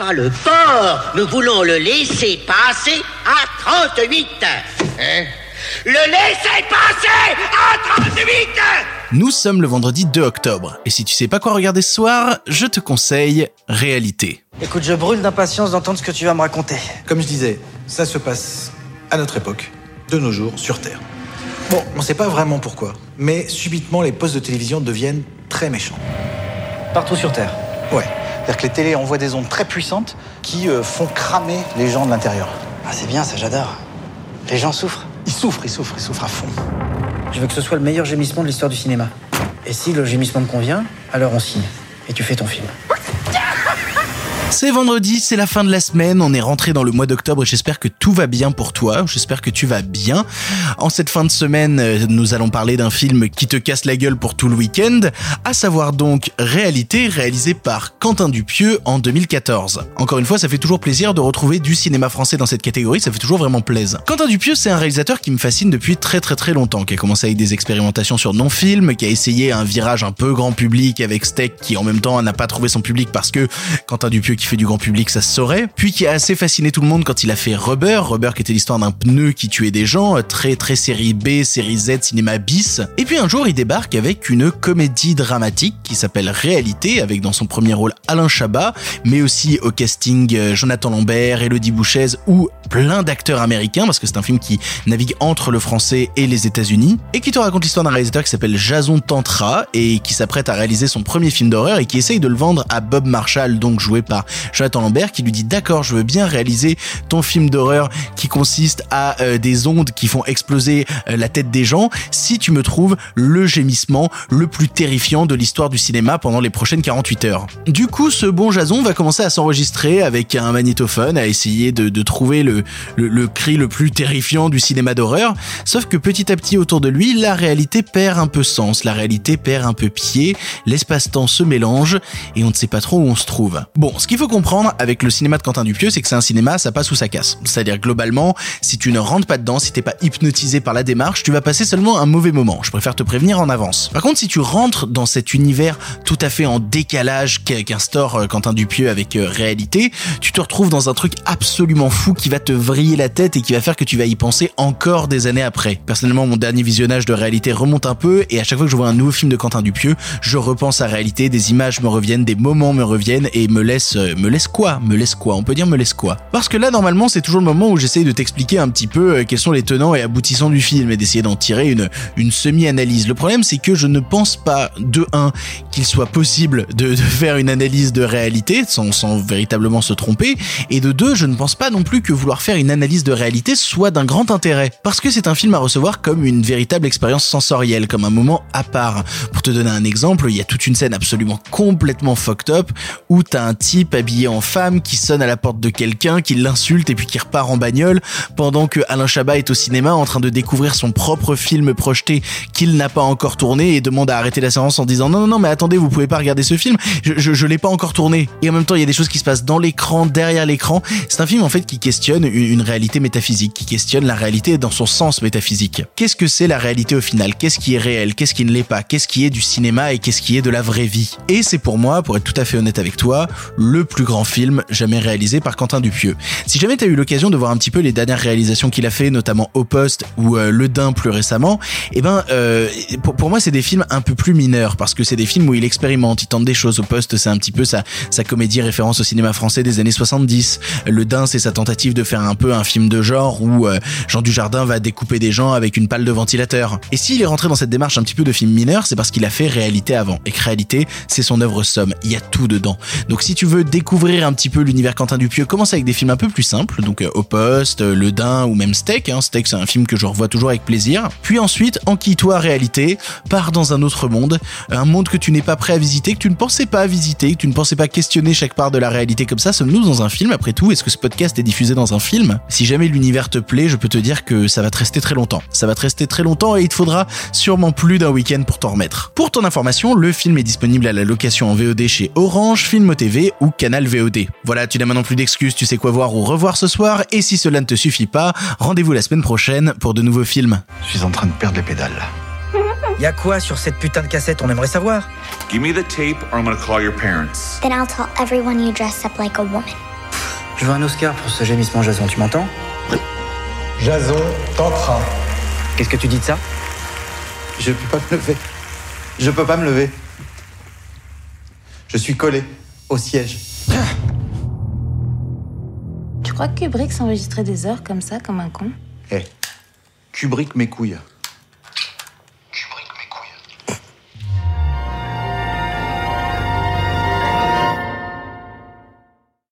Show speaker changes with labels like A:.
A: Pas le port, nous voulons le laisser passer à 38. Hein? Le laisser passer à 38
B: Nous sommes le vendredi 2 octobre, et si tu sais pas quoi regarder ce soir, je te conseille Réalité.
C: Écoute, je brûle d'impatience d'entendre ce que tu vas me raconter.
D: Comme je disais, ça se passe à notre époque, de nos jours, sur Terre. Bon, on sait pas vraiment pourquoi, mais subitement les postes de télévision deviennent très méchants.
C: Partout sur Terre.
D: Ouais.
C: C'est-à-dire que les télés envoient des ondes très puissantes qui euh, font cramer les gens de l'intérieur. Ah, c'est bien, ça, j'adore. Les gens souffrent.
D: Ils souffrent, ils souffrent, ils souffrent à fond.
C: Je veux que ce soit le meilleur gémissement de l'histoire du cinéma. Et si le gémissement me convient, alors on signe. Et tu fais ton film.
B: C'est vendredi, c'est la fin de la semaine, on est rentré dans le mois d'octobre et j'espère que tout va bien pour toi, j'espère que tu vas bien. En cette fin de semaine, euh, nous allons parler d'un film qui te casse la gueule pour tout le week-end, à savoir donc Réalité, réalisé par Quentin Dupieux en 2014. Encore une fois, ça fait toujours plaisir de retrouver du cinéma français dans cette catégorie, ça fait toujours vraiment plaisir. Quentin Dupieux, c'est un réalisateur qui me fascine depuis très très très longtemps, qui a commencé avec des expérimentations sur non-film, qui a essayé un virage un peu grand public avec Steak, qui en même temps n'a pas trouvé son public parce que Quentin Dupieux qui fait du grand public, ça se saurait. Puis qui a assez fasciné tout le monde quand il a fait Rubber. Rubber qui était l'histoire d'un pneu qui tuait des gens, très très série B, série Z, cinéma bis. Et puis un jour, il débarque avec une comédie dramatique qui s'appelle Réalité, avec dans son premier rôle Alain Chabat, mais aussi au casting euh, Jonathan Lambert, Elodie Bouchez ou plein d'acteurs américains, parce que c'est un film qui navigue entre le français et les États-Unis, et qui te raconte l'histoire d'un réalisateur qui s'appelle Jason Tantra, et qui s'apprête à réaliser son premier film d'horreur, et qui essaye de le vendre à Bob Marshall, donc joué par Jonathan Lambert, qui lui dit d'accord, je veux bien réaliser ton film d'horreur qui consiste à euh, des ondes qui font exploser euh, la tête des gens, si tu me trouves le gémissement le plus terrifiant de l'histoire du cinéma pendant les prochaines 48 heures. Du coup, ce bon Jason va commencer à s'enregistrer avec un magnétophone, à essayer de, trouver le, le, cri le plus terrifiant du cinéma d'horreur, sauf que petit à petit autour de lui, la réalité perd un peu sens, la réalité perd un peu pied, l'espace-temps se mélange et on ne sait pas trop où on se trouve. Bon, ce faut comprendre avec le cinéma de Quentin Dupieux, c'est que c'est un cinéma, ça passe ou ça casse. C'est-à-dire globalement, si tu ne rentres pas dedans, si t'es pas hypnotisé par la démarche, tu vas passer seulement un mauvais moment. Je préfère te prévenir en avance. Par contre, si tu rentres dans cet univers tout à fait en décalage qu'instaure euh, Quentin Dupieux avec euh, réalité, tu te retrouves dans un truc absolument fou qui va te vriller la tête et qui va faire que tu vas y penser encore des années après. Personnellement, mon dernier visionnage de réalité remonte un peu et à chaque fois que je vois un nouveau film de Quentin Dupieux, je repense à réalité, des images me reviennent, des moments me reviennent et me laisse euh, me laisse quoi Me laisse quoi On peut dire me laisse quoi Parce que là normalement, c'est toujours le moment où j'essaye de t'expliquer un petit peu euh, quels sont les tenants et aboutissants du film et d'essayer d'en tirer une une semi-analyse. Le problème, c'est que je ne pense pas de un qu'il soit possible de, de faire une analyse de réalité sans sans véritablement se tromper et de deux, je ne pense pas non plus que vouloir faire une analyse de réalité soit d'un grand intérêt. Parce que c'est un film à recevoir comme une véritable expérience sensorielle, comme un moment à part. Pour te donner un exemple, il y a toute une scène absolument complètement fucked up où t'as un type habillé en femme qui sonne à la porte de quelqu'un, qui l'insulte et puis qui repart en bagnole pendant que Alain Chabat est au cinéma en train de découvrir son propre film projeté qu'il n'a pas encore tourné et demande à arrêter la séance en disant non non non mais attendez vous pouvez pas regarder ce film. Je, je, je l'ai pas encore tourné. Et en même temps il y a des choses qui se passent dans l'écran derrière l'écran. C'est un film en fait qui questionne une, réalité métaphysique qui questionne la réalité dans son sens métaphysique. Qu'est-ce que c'est la réalité au final? Qu'est-ce qui est réel? Qu'est-ce qui ne l'est pas? Qu'est-ce qui est du cinéma et qu'est-ce qui est de la vraie vie? Et c'est pour moi pour être tout à fait honnête avec toi le plus grand film jamais réalisé par Quentin Dupieux. Si jamais tu as eu l'occasion de voir un petit peu les dernières réalisations qu'il a fait notamment Au Poste ou euh, Le Dain plus récemment et ben euh, pour, pour moi c'est des films un peu plus mineurs parce que c'est des films où il expérimente il tente des choses. Au Poste c'est un petit peu sa, sa comédie référence au cinéma français des années 70 Le Dain c'est sa tentative de faire un peu un film de genre où euh, Jean Dujardin va découper des gens avec une pale de ventilateur. Et s'il est rentré dans cette démarche un petit peu de film mineur c'est parce qu'il a fait réalité avant. Et que réalité c'est son œuvre somme. Il y a tout dedans. Donc si tu veux découvrir un petit peu l'univers Quentin Dupieux. Commence avec des films un peu plus simples donc euh, Au Poste Le Dain ou même Steak hein. Steak c'est un film que je revois toujours avec plaisir. Puis ensuite enquille-toi réalité pars dans un autre monde. Un monde que tu n'es pas prêt à visiter que tu ne pensais pas visiter que tu ne pensais pas questionner chaque part de la réalité comme ça. Sommes-nous dans un film après tout? Est-ce que ce podcast est diffusé dans un film? Si jamais l'univers te plaît je peux te dire que ça va te rester très longtemps. Ça va te rester très longtemps et il te faudra sûrement plus d'un week-end pour t'en remettre. Pour ton information le film est disponible à la location en VOD chez Orange Film TV ou Canal VOD voilà tu n'as maintenant plus d'excuses tu sais quoi voir ou revoir ce soir et si cela ne te suffit pas rendez-vous la semaine prochaine pour de nouveaux films
D: Je suis en train de perdre les pédales.
C: Y a quoi sur cette putain de cassette On aimerait savoir?
E: Give me the tape or I'm gonna call your parents.
F: Then I'll tell everyone you dress up like a woman.
C: Je veux un Oscar pour ce gémissement Jason, tu m'entends?
D: Jason, t'entrain.
C: Qu'est-ce que tu dis de ça?
D: Je peux pas me lever. Je peux pas me lever. Je suis collé au siège.
G: Tu crois que Kubrick s'enregistrait des heures comme ça, comme un con?
D: Eh, Kubrick mes couilles.